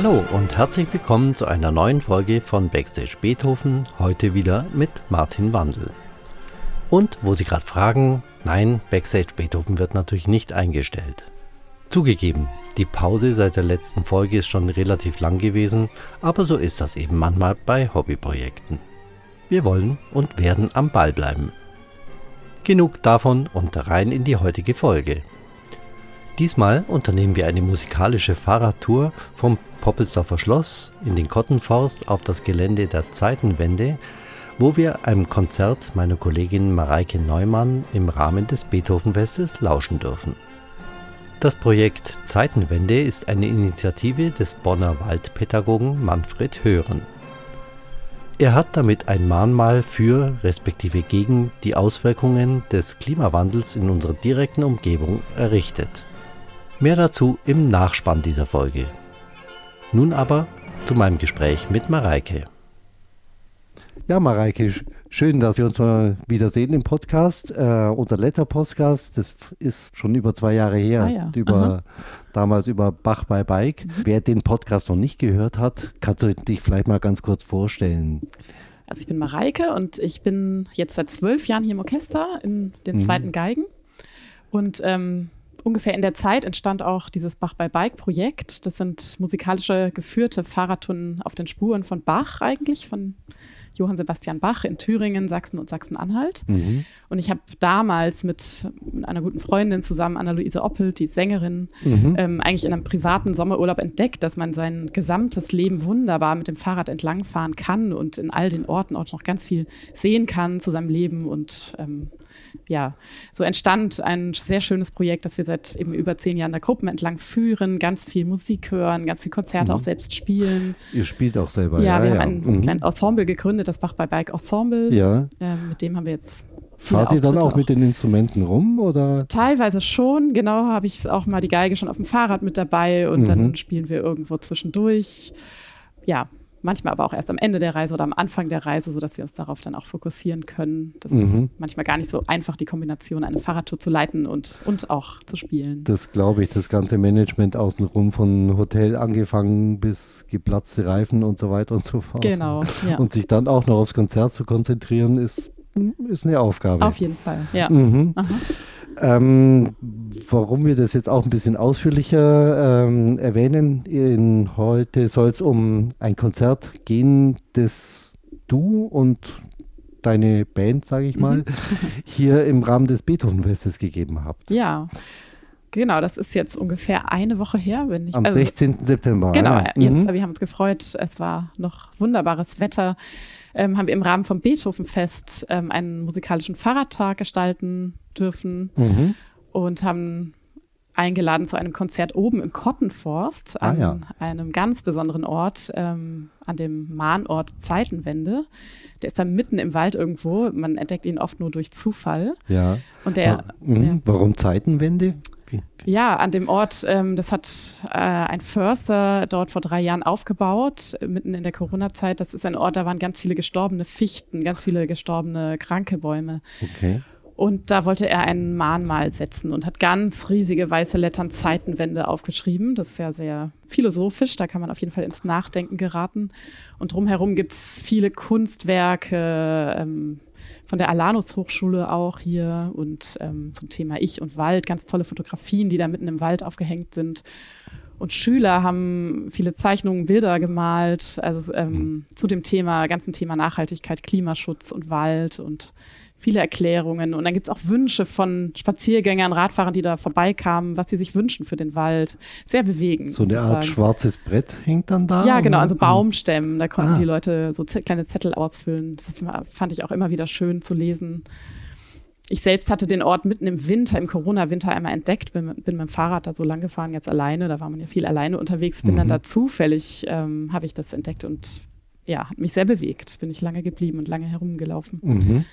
Hallo und herzlich willkommen zu einer neuen Folge von Backstage Beethoven, heute wieder mit Martin Wandel. Und wo Sie gerade fragen, nein, Backstage Beethoven wird natürlich nicht eingestellt. Zugegeben, die Pause seit der letzten Folge ist schon relativ lang gewesen, aber so ist das eben manchmal bei Hobbyprojekten. Wir wollen und werden am Ball bleiben. Genug davon und rein in die heutige Folge. Diesmal unternehmen wir eine musikalische Fahrradtour vom Poppelsdorfer Schloss in den Kottenforst auf das Gelände der Zeitenwende, wo wir einem Konzert meiner Kollegin Mareike Neumann im Rahmen des Beethovenfestes lauschen dürfen. Das Projekt Zeitenwende ist eine Initiative des Bonner Waldpädagogen Manfred Hören. Er hat damit ein Mahnmal für respektive gegen die Auswirkungen des Klimawandels in unserer direkten Umgebung errichtet. Mehr dazu im Nachspann dieser Folge. Nun aber zu meinem Gespräch mit Mareike. Ja, Mareike, schön, dass wir uns mal wiedersehen im Podcast. Äh, unser letzter Podcast, das ist schon über zwei Jahre her, ah, ja. über, damals über Bach bei Bike. Mhm. Wer den Podcast noch nicht gehört hat, kannst du dich vielleicht mal ganz kurz vorstellen. Also ich bin Mareike und ich bin jetzt seit zwölf Jahren hier im Orchester in den mhm. zweiten Geigen. Und ähm, ungefähr in der Zeit entstand auch dieses Bach bei Bike Projekt. Das sind musikalische geführte Fahrradtouren auf den Spuren von Bach eigentlich, von Johann Sebastian Bach in Thüringen, Sachsen und Sachsen-Anhalt. Mhm. Und ich habe damals mit einer guten Freundin zusammen, Anna-Luise Oppelt, die Sängerin, mhm. ähm, eigentlich in einem privaten Sommerurlaub entdeckt, dass man sein gesamtes Leben wunderbar mit dem Fahrrad entlangfahren kann und in all den Orten auch noch ganz viel sehen kann zu seinem Leben und ähm, ja, so entstand ein sehr schönes Projekt, das wir seit eben über zehn Jahren der Gruppen entlang führen, ganz viel Musik hören, ganz viel Konzerte mhm. auch selbst spielen. Ihr spielt auch selber, ja? Ja, wir ja. haben ein mhm. kleines Ensemble gegründet, das Bach bei Bike Ensemble. Ja. Äh, mit dem haben wir jetzt Fahrt ihr dann auch, auch mit den Instrumenten rum oder? Teilweise schon, genau, habe ich auch mal die Geige schon auf dem Fahrrad mit dabei und mhm. dann spielen wir irgendwo zwischendurch. Ja, manchmal aber auch erst am Ende der Reise oder am Anfang der Reise, sodass wir uns darauf dann auch fokussieren können. Das mhm. ist manchmal gar nicht so einfach, die Kombination, eine Fahrradtour zu leiten und, und auch zu spielen. Das glaube ich, das ganze Management außenrum, von Hotel angefangen bis geplatzte Reifen und so weiter und so fort. Genau. Ja. Und sich dann auch noch aufs Konzert zu konzentrieren, ist, ist eine Aufgabe. Auf jeden Fall, ja. Mhm. Ähm, warum wir das jetzt auch ein bisschen ausführlicher ähm, erwähnen, in, heute soll es um ein Konzert gehen, das du und deine Band, sage ich mal, mhm. hier im Rahmen des Beethovenfestes gegeben habt. Ja. Genau, das ist jetzt ungefähr eine Woche her, wenn ich. Am also, 16. September. Genau, ja. jetzt, mhm. wir haben uns gefreut. Es war noch wunderbares Wetter ähm, haben wir im Rahmen vom Beethovenfest ähm, einen musikalischen Fahrradtag gestalten dürfen mhm. und haben eingeladen zu einem Konzert oben im Kottenforst ah, an ja. einem ganz besonderen Ort, ähm, an dem Mahnort Zeitenwende. Der ist da mitten im Wald irgendwo. Man entdeckt ihn oft nur durch Zufall. Ja. Und der, mhm. ja. Warum Ja, an dem Ort, ähm, das hat äh, ein Förster dort vor drei Jahren aufgebaut, mitten in der Corona-Zeit. Das ist ein Ort, da waren ganz viele gestorbene Fichten, ganz viele gestorbene kranke Bäume. Okay. Und da wollte er ein Mahnmal setzen und hat ganz riesige weiße Lettern Zeitenwende aufgeschrieben. Das ist ja sehr philosophisch, da kann man auf jeden Fall ins Nachdenken geraten. Und drumherum gibt es viele Kunstwerke, ähm, von der Alanus Hochschule auch hier und ähm, zum Thema Ich und Wald, ganz tolle Fotografien, die da mitten im Wald aufgehängt sind. Und Schüler haben viele Zeichnungen, Bilder gemalt, also ähm, mhm. zu dem Thema, ganzen Thema Nachhaltigkeit, Klimaschutz und Wald und viele Erklärungen. Und dann gibt es auch Wünsche von Spaziergängern, Radfahrern, die da vorbeikamen, was sie sich wünschen für den Wald. Sehr bewegend. So eine Art schwarzes Brett hängt dann da? Ja, genau, also Baumstämmen. Da konnten ah. die Leute so kleine Zettel ausfüllen. Das fand ich auch immer wieder schön zu lesen. Ich selbst hatte den Ort mitten im Winter, im Corona-Winter einmal entdeckt, bin, bin mit dem Fahrrad da so lang gefahren, jetzt alleine, da war man ja viel alleine unterwegs, bin mhm. dann da zufällig, ähm, habe ich das entdeckt und ja, hat mich sehr bewegt, bin ich lange geblieben und lange herumgelaufen. Mhm.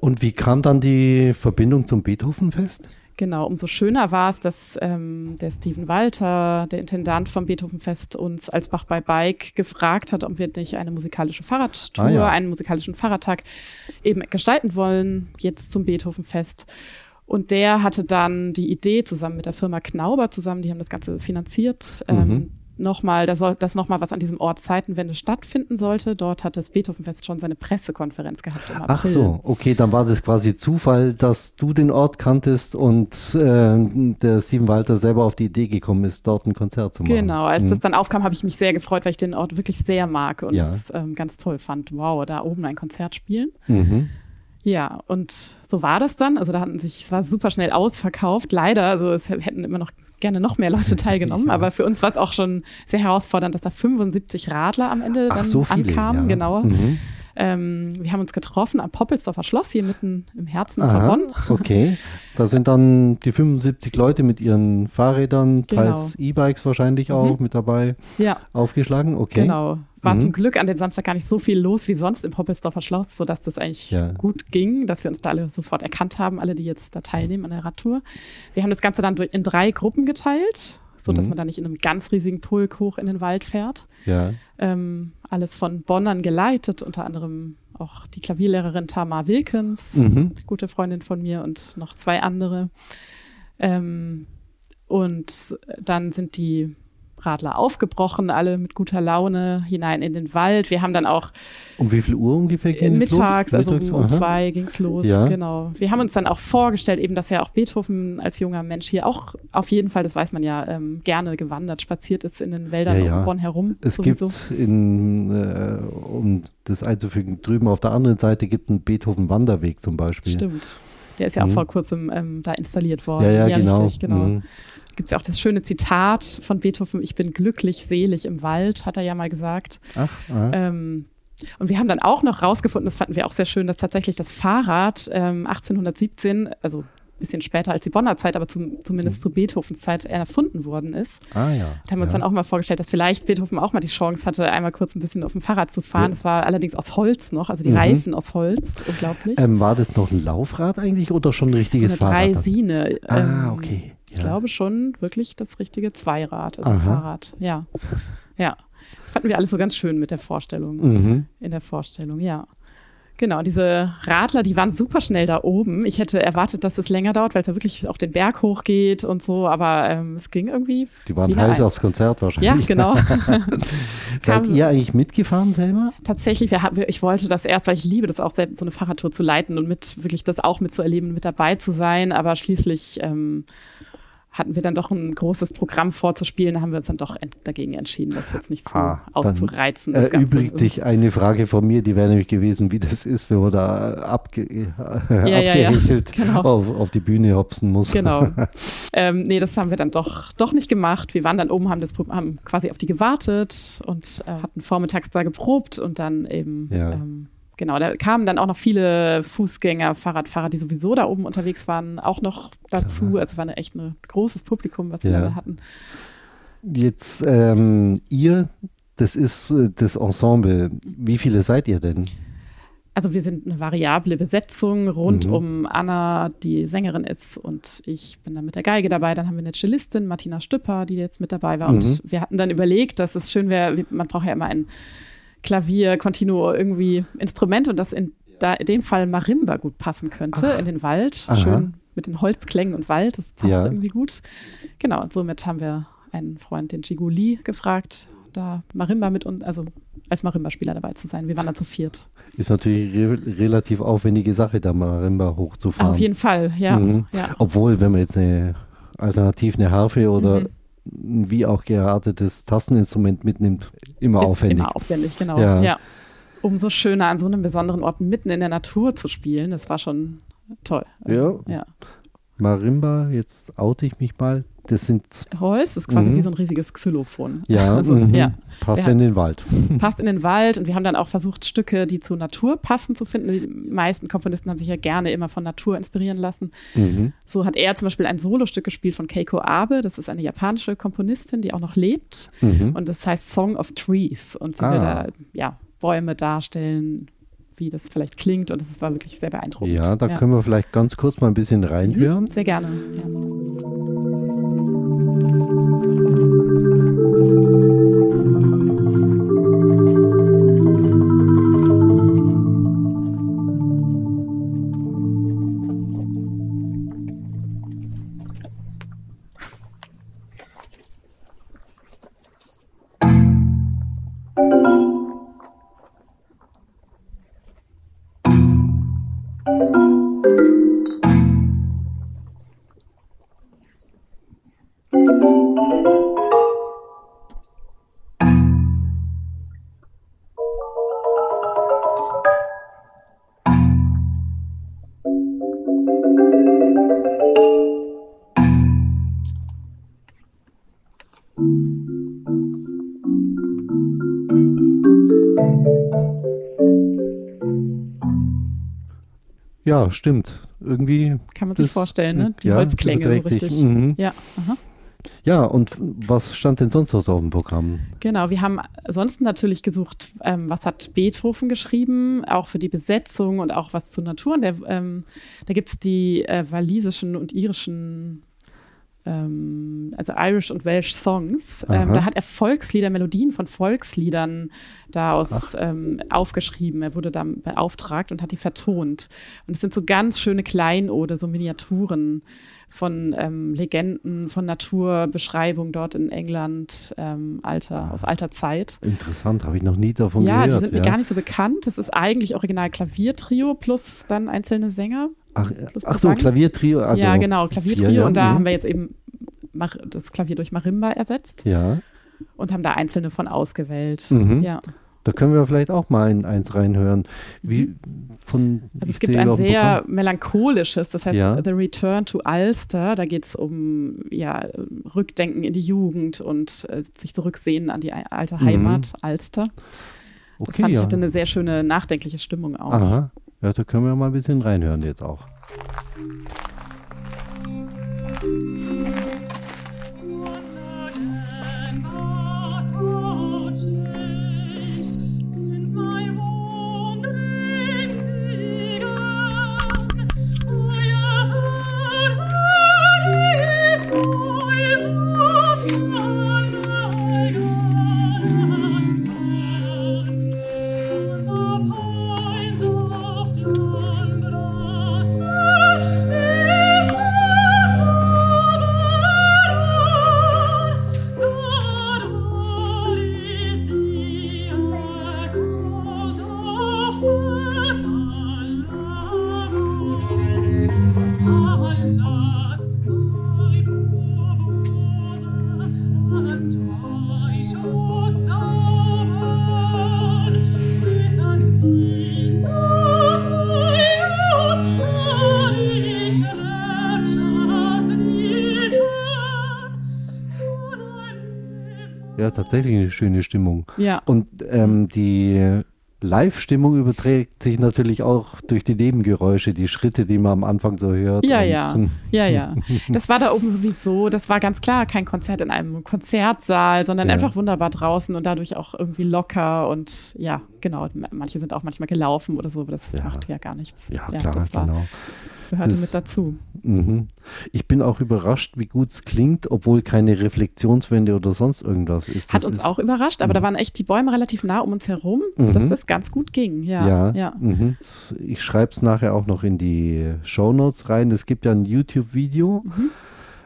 Und wie kam dann die Verbindung zum Beethovenfest? Genau, umso schöner war es, dass ähm, der Steven Walter, der Intendant vom Beethovenfest, uns als Bach bei Bike gefragt hat, ob wir nicht eine musikalische Fahrradtour, ah, ja. einen musikalischen Fahrradtag eben gestalten wollen, jetzt zum Beethovenfest. Und der hatte dann die Idee zusammen mit der Firma Knauber zusammen, die haben das Ganze finanziert, ähm, mhm. Nochmal, dass, dass nochmal was an diesem Ort Zeitenwende stattfinden sollte. Dort hat das Beethovenfest schon seine Pressekonferenz gehabt. Ach so, okay, dann war das quasi Zufall, dass du den Ort kanntest und äh, der Steven Walter selber auf die Idee gekommen ist, dort ein Konzert zu machen. Genau, als mhm. das dann aufkam, habe ich mich sehr gefreut, weil ich den Ort wirklich sehr mag und es ja. ähm, ganz toll fand. Wow, da oben ein Konzert spielen. Mhm. Ja, und so war das dann. Also da hatten sich, es war super schnell ausverkauft. Leider, also es hätten immer noch gerne noch mehr Leute teilgenommen, ja. aber für uns war es auch schon sehr herausfordernd, dass da 75 Radler am Ende Ach, dann so viele, ankamen. Ja. Genau. Mhm. Ähm, wir haben uns getroffen am Poppelsdorfer Schloss, hier mitten im Herzen Aha, von Bonn. Okay, da sind dann die 75 Leute mit ihren Fahrrädern, genau. teils E-Bikes wahrscheinlich mhm. auch mit dabei, ja. aufgeschlagen. Okay. Genau, war mhm. zum Glück an dem Samstag gar nicht so viel los wie sonst im Poppelsdorfer Schloss, sodass das eigentlich ja. gut ging, dass wir uns da alle sofort erkannt haben, alle, die jetzt da teilnehmen an der Radtour. Wir haben das Ganze dann in drei Gruppen geteilt so dass mhm. man da nicht in einem ganz riesigen Pulk hoch in den Wald fährt. Ja. Ähm, alles von Bonnern geleitet, unter anderem auch die Klavierlehrerin Tamar Wilkens, mhm. gute Freundin von mir und noch zwei andere. Ähm, und dann sind die Radler aufgebrochen, alle mit guter Laune hinein in den Wald. Wir haben dann auch. Um wie viel Uhr ungefähr ging es Mittags, also um, um zwei ging es los, ja. genau. Wir haben uns dann auch vorgestellt, eben, dass ja auch Beethoven als junger Mensch hier auch auf jeden Fall, das weiß man ja, ähm, gerne gewandert, spaziert ist in den Wäldern ja, ja. um Bonn herum. Es sowieso. gibt in, äh, um das einzufügen, drüben auf der anderen Seite gibt einen Beethoven-Wanderweg zum Beispiel. Stimmt. Der ist ja auch mhm. vor kurzem ähm, da installiert worden. Ja, ja, genau. Richtig, genau. Mhm gibt es ja auch das schöne Zitat von Beethoven, ich bin glücklich, selig im Wald, hat er ja mal gesagt. Ach, ähm, und wir haben dann auch noch rausgefunden, das fanden wir auch sehr schön, dass tatsächlich das Fahrrad ähm, 1817, also bisschen später als die Bonner Zeit, aber zum, zumindest mhm. zu Beethovens Zeit erfunden worden ist. Ah ja. Da haben wir uns dann auch mal vorgestellt, dass vielleicht Beethoven auch mal die Chance hatte, einmal kurz ein bisschen auf dem Fahrrad zu fahren. Ja. Das war allerdings aus Holz noch, also die mhm. Reifen aus Holz, unglaublich. Ähm, war das noch ein Laufrad eigentlich oder schon ein richtiges so eine Fahrrad? Dreisine. Ah, ähm, okay. Ich ja. glaube schon wirklich das richtige Zweirad, also Aha. Fahrrad. Ja. Ja. Fanden wir alles so ganz schön mit der Vorstellung. Mhm. In der Vorstellung, ja. Genau, diese Radler, die waren super schnell da oben. Ich hätte erwartet, dass es länger dauert, weil es ja wirklich auf den Berg hochgeht und so, aber ähm, es ging irgendwie. Die waren heiß aufs Konzert wahrscheinlich. Ja, genau. Seid ihr eigentlich mitgefahren selber? Tatsächlich, wir, ich wollte das erst, weil ich liebe das auch, selbst so eine Fahrradtour zu leiten und mit wirklich das auch mitzuerleben, mit dabei zu sein, aber schließlich ähm, hatten wir dann doch ein großes Programm vorzuspielen, da haben wir uns dann doch ent dagegen entschieden, das jetzt nicht so ah, auszureizen. Dann erübrigt sich eine Frage von mir, die wäre nämlich gewesen, wie das ist, wenn man da abge ja, abgehechelt ja, ja. Genau. Auf, auf, die Bühne hopsen muss. Genau. ähm, nee, das haben wir dann doch, doch nicht gemacht. Wir waren dann oben, haben, das, haben quasi auf die gewartet und äh, hatten vormittags da geprobt und dann eben ähm, Genau, da kamen dann auch noch viele Fußgänger, Fahrradfahrer, die sowieso da oben unterwegs waren, auch noch dazu. Also es war eine echt ein großes Publikum, was wir ja. da hatten. Jetzt ähm, ihr, das ist äh, das Ensemble. Wie viele seid ihr denn? Also wir sind eine variable Besetzung rund mhm. um Anna, die Sängerin ist und ich bin dann mit der Geige dabei. Dann haben wir eine Cellistin, Martina Stüpper, die jetzt mit dabei war. Mhm. Und wir hatten dann überlegt, dass es schön wäre, man braucht ja immer einen Klavier, Continuo irgendwie Instrument und das in, da, in dem Fall Marimba gut passen könnte Ach. in den Wald. Aha. Schön mit den Holzklängen und Wald, das passt ja. irgendwie gut. Genau, und somit haben wir einen Freund, den Lee, gefragt, da Marimba mit uns, also als Marimba-Spieler dabei zu sein. Wir waren da zu viert. Ist natürlich re relativ aufwendige Sache, da Marimba hochzufahren. Auf jeden Fall, ja. Mhm. ja. Obwohl, wenn man jetzt eine alternativ eine Harfe oder mhm wie auch geartetes Tasteninstrument mitnimmt, immer ist aufwendig. Immer aufwendig, genau. Ja. ja. Umso schöner an so einem besonderen Ort mitten in der Natur zu spielen, das war schon toll. Also, ja. ja. Marimba, jetzt oute ich mich mal, das sind Holz, das ist quasi mhm. wie so ein riesiges Xylophon. Ja, also, mhm. ja. passt in den Wald. Passt in den Wald und wir haben dann auch versucht, Stücke, die zur Natur passen, zu finden. Die meisten Komponisten haben sich ja gerne immer von Natur inspirieren lassen. Mhm. So hat er zum Beispiel ein Solostück gespielt von Keiko Abe. Das ist eine japanische Komponistin, die auch noch lebt. Mhm. Und das heißt Song of Trees. Und sie ah. will da ja, Bäume darstellen, wie das vielleicht klingt. Und es war wirklich sehr beeindruckend. Ja, da ja. können wir vielleicht ganz kurz mal ein bisschen reinhören. Sehr gerne. Ja. Ja, stimmt. Irgendwie. Kann man sich das- vorstellen, ne? Die ja, Holzklänge so überträgt sich. richtig. Mhm. Ja, aha. Ja, und was stand denn sonst noch so auf dem Programm? Genau, wir haben sonst natürlich gesucht, ähm, was hat Beethoven geschrieben, auch für die Besetzung und auch was zur Natur. Und der, ähm, da gibt es die äh, walisischen und irischen, also Irish und Welsh Songs. Ähm, da hat er Volkslieder, Melodien von Volksliedern daraus ähm, aufgeschrieben. Er wurde da beauftragt und hat die vertont. Und es sind so ganz schöne Kleinode, so Miniaturen von ähm, Legenden, von Naturbeschreibungen dort in England, ähm, alter, aus alter Zeit. Interessant, habe ich noch nie davon ja, gehört. die sind mir gar nicht so bekannt. Das ist eigentlich original Klaviertrio plus dann einzelne Sänger. Ach, ach so. Klaviertrio. Also ja, genau, Klaviertrio. vier, ja, Und da mhm. haben wir jetzt eben das Klavier durch Marimba ersetzt Ja, und haben da einzelne von ausgewählt. Mhm. Ja. da können wir vielleicht auch mal in eins reinhören. Wie von Mhm. Also ich es gibt ein sehr Programm- melancholisches, das heißt Ja. The Return to Ulster. Da geht es um ja, Rückdenken in die Jugend und äh, sich zurücksehen an die alte Mhm. Heimat, Ulster. Das Okay, fand ich hatte eine sehr schöne nachdenkliche Stimmung auch. Aha. Ja, da können wir mal ein bisschen reinhören jetzt auch. Ja, tatsächlich eine schöne Stimmung. Ja. Und ähm, die Live-Stimmung überträgt sich natürlich auch durch die Nebengeräusche, die Schritte, die man am Anfang so hört. Ja, ja. Ja, ja. Das war da oben sowieso, das war ganz klar kein Konzert in einem Konzertsaal, sondern Ja. einfach wunderbar draußen und dadurch auch irgendwie locker und ja, genau. Manche sind auch manchmal gelaufen oder so, aber das Ja. macht ja gar nichts. Ja, klar, das war, genau. gehörte Das- mit dazu. Mhm. Ich bin auch überrascht, wie gut es klingt, obwohl keine Reflexionswände oder sonst irgendwas ist. Hat Das uns ist, auch überrascht, aber da Mhm. waren echt die Bäume relativ nah um uns herum, Mhm. dass das ganz gut ging. Ja, Ja, ja. Mhm. Ich schreibe es nachher auch noch in die Shownotes rein. Es gibt ja ein YouTube-Video Mhm.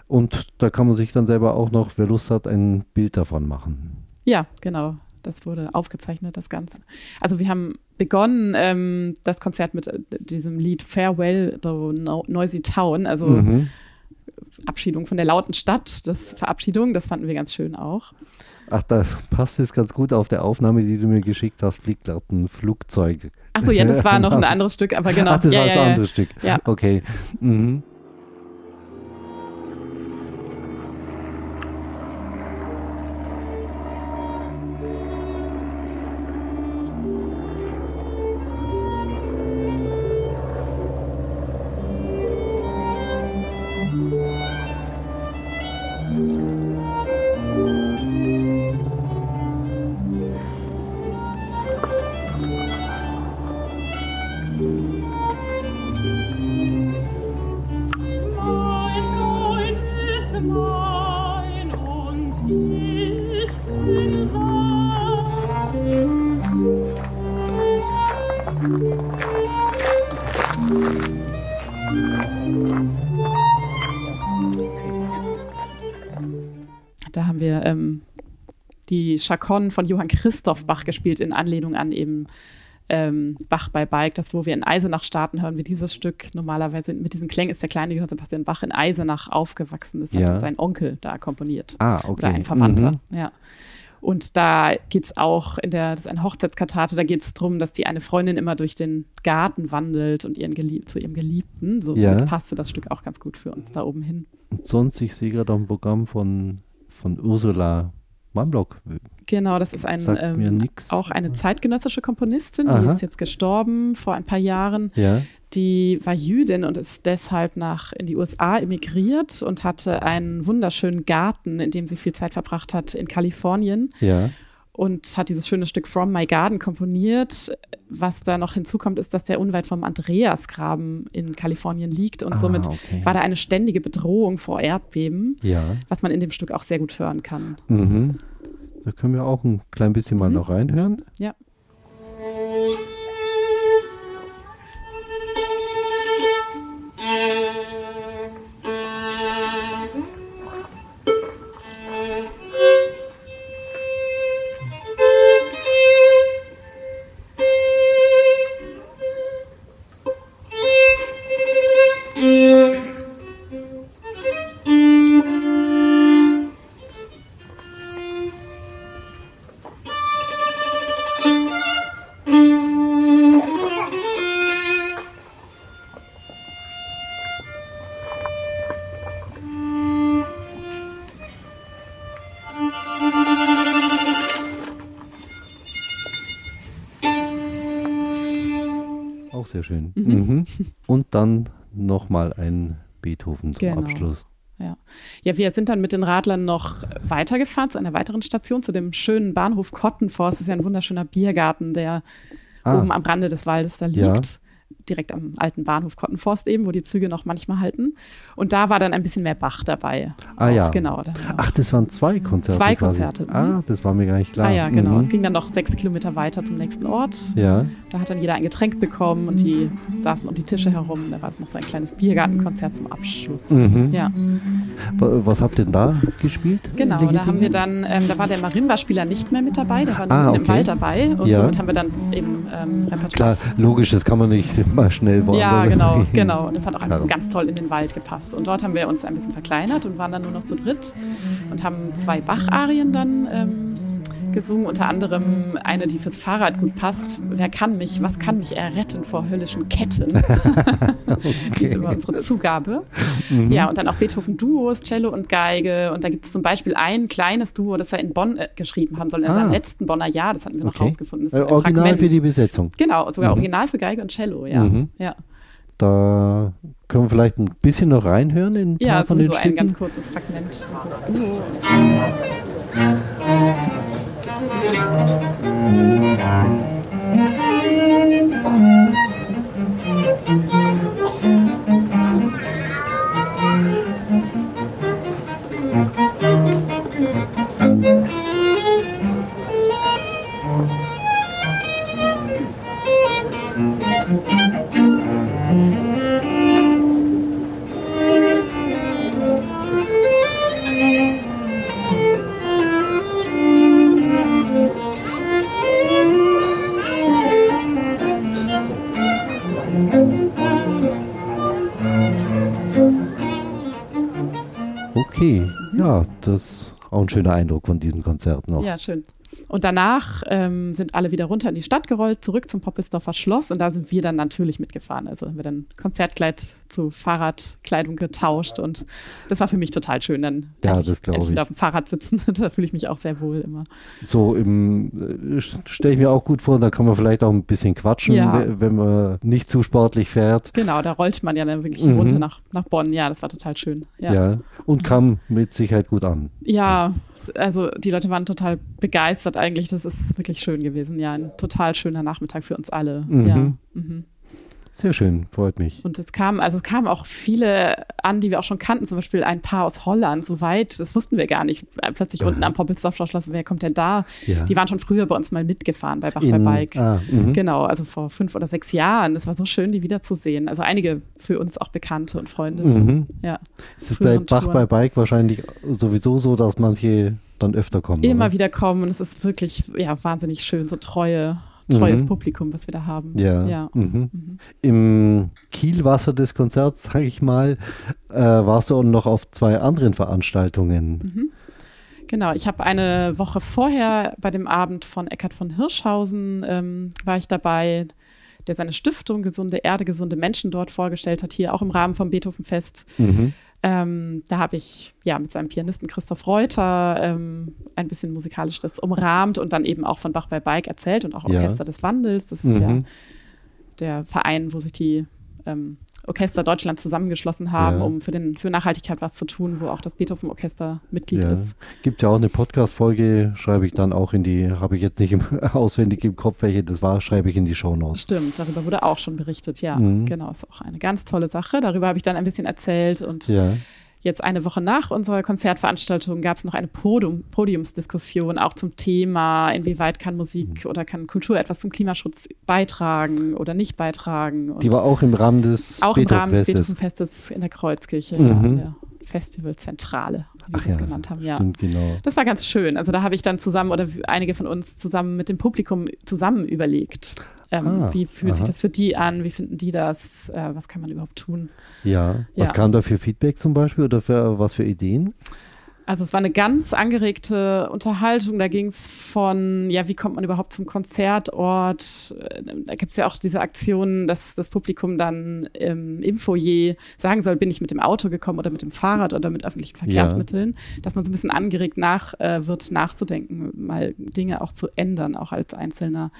und da kann man sich dann selber auch noch, wer Lust hat, ein Bild davon machen. Ja, genau. Das wurde aufgezeichnet, das Ganze. Also wir haben begonnen, ähm, das Konzert mit äh, diesem Lied Farewell the no Noisy Town, also Mhm. Abschiedung von der lauten Stadt, das Verabschiedung, das fanden wir ganz schön auch. Ach, da passt es ganz gut auf der Aufnahme, die du mir geschickt hast, fliegt gerade ein Flugzeug. Achso, ja, das war noch ein anderes Stück, aber genau. Ach, das ja, war ja, das ja. andere Stück. Ja. Okay. Mhm. Die Chaconne von Johann Christoph Bach gespielt, in Anlehnung an eben ähm, Bach bei Balk. Das, wo wir in Eisenach starten, hören wir dieses Stück. Normalerweise mit diesen Klängen ist der kleine Johann Sebastian Bach in Eisenach aufgewachsen. Das Ja. hat sein Onkel da komponiert. Ah, okay. Oder ein Verwandter, Mhm. ja. Und da geht es auch in der, das ist eine Hochzeitskantate, da geht es darum, dass die eine Freundin immer durch den Garten wandelt und ihren Gelieb zu ihrem Geliebten. So Ja. passte das Stück auch ganz gut für uns da oben hin. Und sonst, ich sehe gerade dem Programm von, von Ursula Mamlock. Genau, das ist ein, ähm, auch eine zeitgenössische Komponistin, die Aha. ist jetzt gestorben vor ein paar Jahren. Ja. die war Jüdin und ist deshalb nach in die USA emigriert und hatte einen wunderschönen Garten, in dem sie viel Zeit verbracht hat in Kalifornien Ja. Und hat dieses schöne Stück From My Garden komponiert. Was da noch hinzukommt, ist, dass der unweit vom Andreasgraben in Kalifornien liegt und Ah, somit okay. war da eine ständige Bedrohung vor Erdbeben, Ja. was man in dem Stück auch sehr gut hören kann. Mhm. Da können wir auch ein klein bisschen mal Mhm. noch reinhören. Ja. Schön. Mhm. Mhm. Und dann nochmal ein Beethoven zum Genau. Abschluss. Ja. ja, wir sind dann mit den Radlern noch weitergefahren zu einer weiteren Station, zu dem schönen Bahnhof Kottenforst. Das ist ja ein wunderschöner Biergarten, der Ah. oben am Rande des Waldes da liegt. Ja. Direkt am alten Bahnhof Kottenforst eben, wo die Züge noch manchmal halten. Und da war dann ein bisschen mehr Bach dabei. Ah ja. Genau. Ach, das waren zwei Konzerte. Zwei quasi. Konzerte, mhm. Ah, das war mir gar nicht klar. Ah ja, genau. Mhm. Es ging dann noch sechs Kilometer weiter zum nächsten Ort. Ja. Da hat dann jeder ein Getränk bekommen und die saßen um die Tische herum. Da war es noch so ein kleines Biergartenkonzert zum Abschluss. Mhm. Ja, Wa- Was habt ihr denn da gespielt? genau. Da haben wir dann, ähm, da war der Marimba-Spieler nicht mehr mit dabei, der war Ah, mitten im okay. Wald dabei und Ja. somit haben wir dann eben ähm, Repertoire. Klar, logisch, das kann man nicht mal schnell woanders. Ja, genau, genau. Und das hat auch einfach ganz toll in den Wald gepasst. Und dort haben wir uns ein bisschen verkleinert und waren dann nur noch zu dritt und haben zwei Bach-Arien dann ähm, gesungen, unter anderem eine, die fürs Fahrrad gut passt. Wer kann mich, was kann mich erretten vor höllischen Ketten? Das ist immer unsere Zugabe. Mhm. Ja, und dann auch Beethoven-Duos, Cello und Geige. Und da gibt es zum Beispiel ein kleines Duo, das er in Bonn äh, geschrieben haben soll, in Ah. seinem letzten Bonner Jahr. Das hatten wir noch Okay. rausgefunden. Das Äh, Original Fragment. für die Besetzung. Genau, sogar Mhm. Original für Geige und Cello, ja. Mhm. ja. Da können wir vielleicht ein bisschen noch reinhören in ein paar Ja, von den ein Stücken. ganz kurzes Fragment dieses Duo. Okay, ja, das ist auch ein schöner Eindruck von diesem Konzert noch. Ja, schön. Und danach ähm, sind alle wieder runter in die Stadt gerollt, zurück zum Poppelsdorfer Schloss und da sind wir dann natürlich mitgefahren. Also haben wir dann Konzertkleid zu Fahrradkleidung getauscht und das war für mich total schön. Dann Ja, das endlich ich. wieder auf dem Fahrrad sitzen, da fühle ich mich auch sehr wohl immer. So im stelle ich mir auch gut vor, da kann man vielleicht auch ein bisschen quatschen, Ja. we- wenn man nicht zu sportlich fährt. Genau, da rollt man ja dann wirklich Mhm. runter nach, nach Bonn. Ja, das war total schön. Ja. Ja. Und kam mit Sicherheit gut an. Ja, also die Leute waren total begeistert eigentlich. Das ist wirklich schön gewesen. Ja, ein total schöner Nachmittag für uns alle. Mhm. Ja. Mhm. Sehr schön, freut mich. Und es kamen, also es kamen auch viele an, die wir auch schon kannten, zum Beispiel ein Paar aus Holland, so weit, das wussten wir gar nicht. Plötzlich unten am Poppelsdorfer Schloss, wer kommt denn da? Ja. Die waren schon früher bei uns mal mitgefahren bei Bach bei In- Bike. Ah, mhm. Genau, also vor fünf oder sechs Jahren. Das war so schön, die wiederzusehen. Also einige für uns auch Bekannte und Freunde. Mhm. Ja. Es ist bei Bach Touren. bei Bike wahrscheinlich sowieso so, dass manche dann öfter kommen. Immer oder? wieder kommen und es ist wirklich ja, wahnsinnig schön, so treue, treues Mhm. Publikum, was wir da haben. Ja. ja. Mhm. Mhm. Im Kielwasser des Konzerts, sage ich mal, äh, warst du auch noch auf zwei anderen Veranstaltungen. Genau, ich habe eine Woche vorher bei dem Abend von Eckhard von Hirschhausen ähm, war ich dabei, der seine Stiftung Gesunde Erde, gesunde Menschen dort vorgestellt hat, hier auch im Rahmen vom Beethovenfest. Mhm. Ähm, da habe ich ja mit seinem Pianisten Christoph Reuter ähm, ein bisschen musikalisch das umrahmt und dann eben auch von Bach bei Bike erzählt und auch Ja. Orchester des Wandels. Das ist ja Mhm. der Verein, wo sich die ähm, Orchester Deutschland zusammengeschlossen haben, Ja. um für, den, für Nachhaltigkeit was zu tun, wo auch das Beethoven-Orchester Mitglied Ja. ist. Gibt ja auch eine Podcast-Folge, schreibe ich dann auch in die, habe ich jetzt nicht im, auswendig im Kopf, welche das war, schreibe ich in die Shownotes. Stimmt, darüber wurde auch schon berichtet, ja. Mhm. Genau, ist auch eine ganz tolle Sache. Darüber habe ich dann ein bisschen erzählt und Ja, Jetzt eine Woche nach unserer Konzertveranstaltung gab es noch eine Podium, Podiumsdiskussion auch zum Thema, inwieweit kann Musik oder kann Kultur etwas zum Klimaschutz beitragen oder nicht beitragen. Und die war auch im Rahmen des auch im Rahmen des Beethoven-Festes. Beethoven-Festes in der Kreuzkirche, Mhm. ja, in der Festivalzentrale, wie wir Ach das ja, genannt haben. Ja. Stimmt, genau. Das war ganz schön. Also da habe ich dann zusammen oder einige von uns zusammen mit dem Publikum zusammen überlegt. Ähm, Ah, wie fühlt sich aha. das für die an? Wie finden die das? Äh, was kann man überhaupt tun? Ja. Was Ja. kam da für Feedback zum Beispiel oder für was für Ideen? Also es war eine ganz angeregte Unterhaltung. Da ging es von, ja, wie kommt man überhaupt zum Konzertort? Da gibt es ja auch diese Aktionen, dass das Publikum dann ähm, im Foyer sagen soll, bin ich mit dem Auto gekommen oder mit dem Fahrrad oder mit öffentlichen Verkehrsmitteln. Dass man so ein bisschen angeregt nach, äh, wird, nachzudenken, mal Dinge auch zu ändern, auch als Einzelner.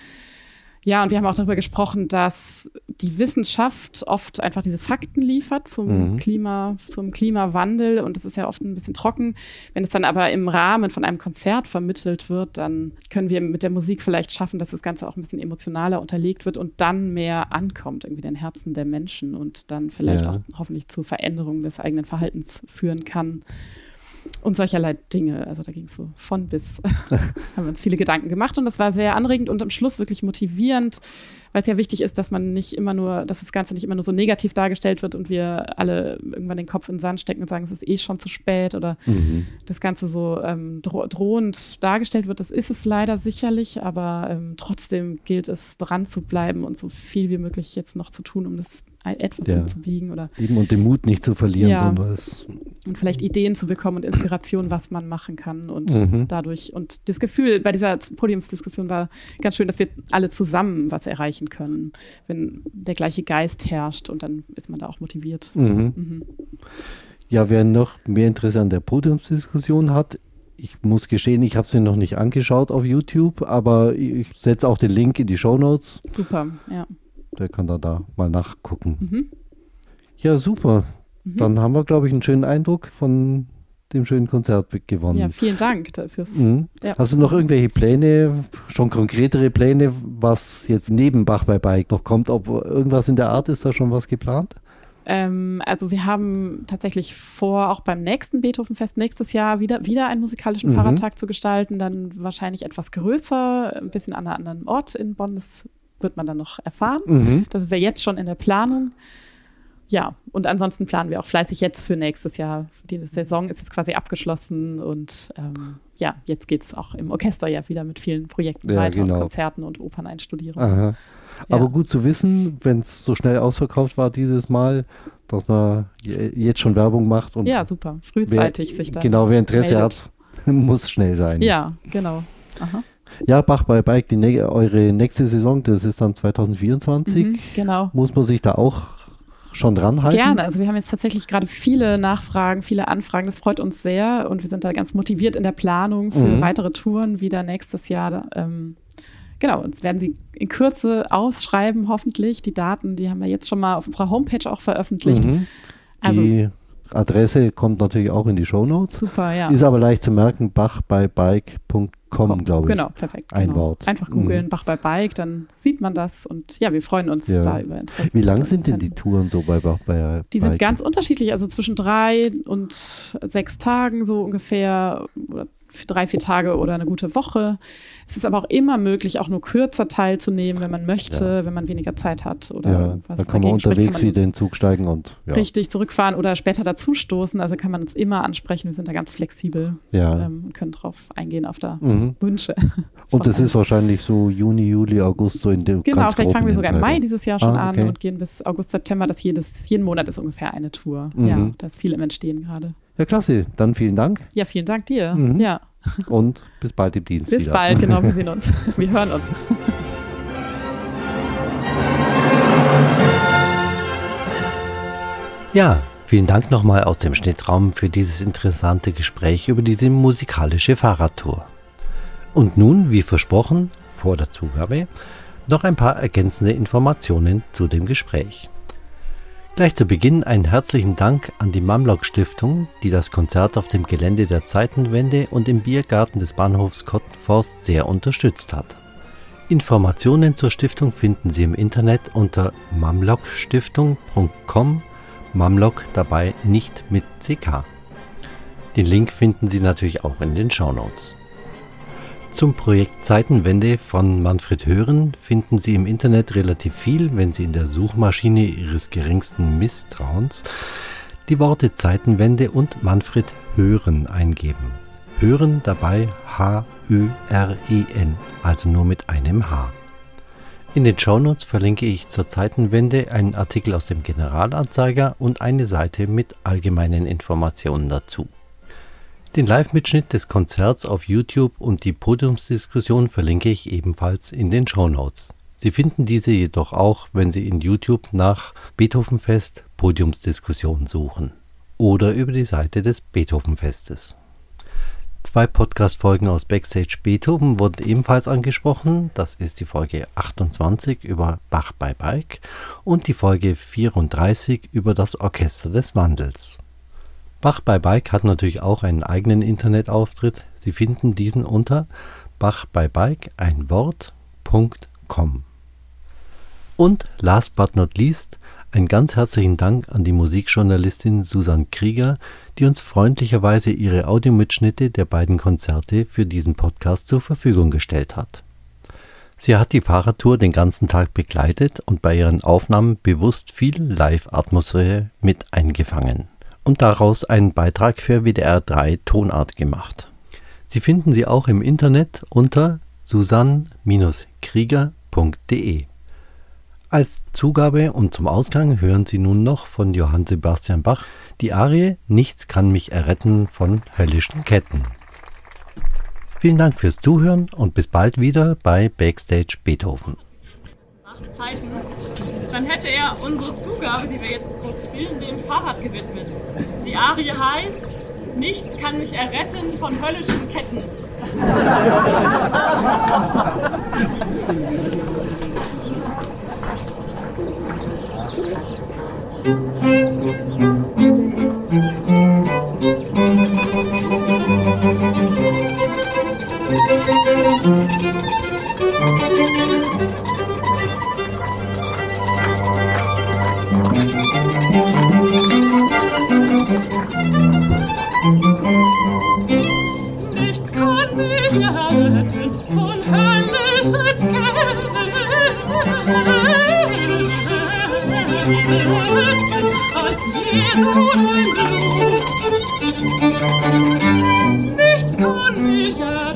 Ja, und wir haben auch darüber gesprochen, dass die Wissenschaft oft einfach diese Fakten liefert zum Mhm. Klima, zum Klimawandel und das ist ja oft ein bisschen trocken. Wenn es dann aber im Rahmen von einem Konzert vermittelt wird, dann können wir mit der Musik vielleicht schaffen, dass das Ganze auch ein bisschen emotionaler unterlegt wird und dann mehr ankommt, irgendwie in den Herzen der Menschen und dann vielleicht Ja. auch hoffentlich zu Veränderungen des eigenen Verhaltens führen kann. Und solcherlei Dinge. Also da ging es so von bis. haben wir uns viele Gedanken gemacht und das war sehr anregend und am Schluss wirklich motivierend, weil es ja wichtig ist, dass man nicht immer nur, dass das Ganze nicht immer nur so negativ dargestellt wird und wir alle irgendwann den Kopf in den Sand stecken und sagen, es ist eh schon zu spät oder Mhm. das Ganze so ähm, dro drohend dargestellt wird. Das ist es leider sicherlich, aber ähm, trotzdem gilt es, dran zu bleiben und so viel wie möglich jetzt noch zu tun, um das etwas Ja. umzubiegen oder Eben und den Mut nicht zu verlieren, Ja. sondern es, und vielleicht Ideen zu bekommen und Inspiration, was man machen kann und Mhm. dadurch und das Gefühl bei dieser Podiumsdiskussion war ganz schön, dass wir alle zusammen was erreichen können, wenn der gleiche Geist herrscht und dann ist man da auch motiviert. mhm. Mhm. Ja, wer noch mehr Interesse an der Podiumsdiskussion hat, ich muss gestehen, ich habe sie noch nicht angeschaut auf YouTube, aber ich setze auch den Link in die Show Notes. Super, ja. Der kann da, da mal nachgucken. Mhm. Ja, super. Mhm. Dann haben wir, glaube ich, einen schönen Eindruck von dem schönen Konzert gewonnen. Ja, vielen Dank dafür. Mhm. Ja. Hast du noch irgendwelche Pläne, schon konkretere Pläne, was jetzt neben Bach bei Bike noch kommt? Ob irgendwas in der Art ist da schon was geplant? Ähm, also wir haben tatsächlich vor, auch beim nächsten Beethovenfest nächstes Jahr wieder, wieder einen musikalischen Mhm. Fahrradtag zu gestalten, dann wahrscheinlich etwas größer, ein bisschen an einem anderen Ort in Bonn. Das wird man dann noch erfahren. Mhm. Das wäre jetzt schon in der Planung. Ja, und ansonsten planen wir auch fleißig jetzt für nächstes Jahr. Die Saison ist jetzt quasi abgeschlossen und ähm, ja, jetzt geht es auch im Orchester ja wieder mit vielen Projekten Ja, weiter genau. und Konzerten und Operneinstudierungen. Ja. Aber gut zu wissen, wenn es so schnell ausverkauft war dieses Mal, dass man je- jetzt schon Werbung macht und Ja, super. wer, Frühzeitig sich da. genau, wer Interesse meldet. hat, muss schnell sein. Ja, genau. Aha. Ja, Bach bei Bike, die eure nächste Saison, das ist dann 2024. Mhm, genau. Muss man sich da auch schon ranhalten? Gerne. Also wir haben jetzt tatsächlich gerade viele Nachfragen, viele Anfragen. Das freut uns sehr und wir sind da ganz motiviert in der Planung für Mhm. weitere Touren wieder nächstes Jahr. Ähm, genau, uns werden sie in Kürze ausschreiben, hoffentlich. Die Daten, die haben wir jetzt schon mal auf unserer Homepage auch veröffentlicht. Mhm. Also Die Adresse kommt natürlich auch in die Show Notes. super, ja. Ist aber leicht zu merken, bachbeibike.com, glaube ich. Genau, perfekt. Ein genau. Wort. Einfach googeln, Bach bei Bike, dann sieht man das und ja, wir freuen uns Ja. da über Interesse. Wie lang sind denn die. Touren so bei Bach bei Die sind Bike? ganz unterschiedlich, also zwischen drei und sechs Tagen so ungefähr oder drei, vier Tage oder eine gute Woche. Es ist aber auch immer möglich, auch nur kürzer teilzunehmen, wenn man möchte, wenn man weniger Zeit hat oder Ja, was da kann man dagegen spricht, unterwegs wieder in den Zug steigen und ja. richtig zurückfahren oder später dazustoßen. Also kann man uns immer ansprechen. Wir sind da ganz flexibel Ja. ähm, und können drauf eingehen auf da Mhm. Wünsche. Und das ist wahrscheinlich so Juni, Juli, August so in dem Genau, vielleicht fangen wir sogar im Mai dieses Jahr schon Ah, okay. an und gehen bis August, September. Das jedes, jeden Monat ist ungefähr eine Tour. Mhm. Ja, da ist viel im Entstehen gerade. Ja, klasse. Dann vielen Dank Ja, vielen Dank dir. Mhm. Ja, und bis bald im Dienst bis wieder. bald. Genau, wir sehen uns. Wir hören uns. Ja, vielen Dank nochmal aus dem Schnittraum für dieses interessante Gespräch über diese musikalische Fahrradtour. Und nun, wie versprochen, vor der Zugabe, noch ein paar ergänzende Informationen zu dem Gespräch. Gleich zu Beginn einen herzlichen Dank an die Mamlock Stiftung, die das Konzert auf dem Gelände der Zeitenwende und im Biergarten des Bahnhofs Kottenforst sehr unterstützt hat. Informationen zur Stiftung finden Sie im Internet unter mamlockstiftung.com, Mamlock dabei nicht mit CK. Den Link finden Sie natürlich auch in den Shownotes. Zum Projekt Zeitenwende von Manfred Hören finden Sie im Internet relativ viel, wenn Sie in der Suchmaschine Ihres geringsten Misstrauens die Worte Zeitenwende und Manfred Hören eingeben. Hören dabei H-Ö-R-E-N, also nur mit einem H. In den Shownotes verlinke ich zur Zeitenwende einen Artikel aus dem Generalanzeiger und eine Seite mit allgemeinen Informationen dazu. Den Live-Mitschnitt des Konzerts auf YouTube und die Podiumsdiskussion verlinke ich ebenfalls in den Show Notes. Sie finden diese jedoch auch, wenn Sie in YouTube nach Beethovenfest Podiumsdiskussion suchen oder über die Seite des Beethovenfestes. Zwei Podcast-Folgen aus Backstage Beethoven wurden ebenfalls angesprochen. Das ist die Folge 28 über Bach bei Bike und die Folge 34 über das Orchester des Wandels. Bach bei Bike hat natürlich auch einen eigenen Internetauftritt. Sie finden diesen unter bachbeibike ein Wort.com. Und last but not least einen ganz herzlichen Dank an die Musikjournalistin Susan Krieger, die uns freundlicherweise ihre Audiomitschnitte der beiden Konzerte für diesen Podcast zur Verfügung gestellt hat. Sie hat die Fahrradtour den ganzen Tag begleitet und bei ihren Aufnahmen bewusst viel Live-Atmosphäre mit eingefangen und daraus einen Beitrag für WDR 3 Tonart gemacht. Sie finden sie auch im Internet unter susan-krieger.de. Als Zugabe und zum Ausgang hören Sie nun noch von Johann Sebastian Bach die Arie Nichts kann mich erretten von höllischen Ketten. Vielen Dank fürs Zuhören und bis bald wieder bei Backstage Beethoven. Zeiten, dann hätte er unsere Zugabe, die wir jetzt kurz spielen, dem Fahrrad gewidmet. Die Arie heißt Nichts kann mich erretten von höllischen Ketten. Nichts Nichts kann mich erretten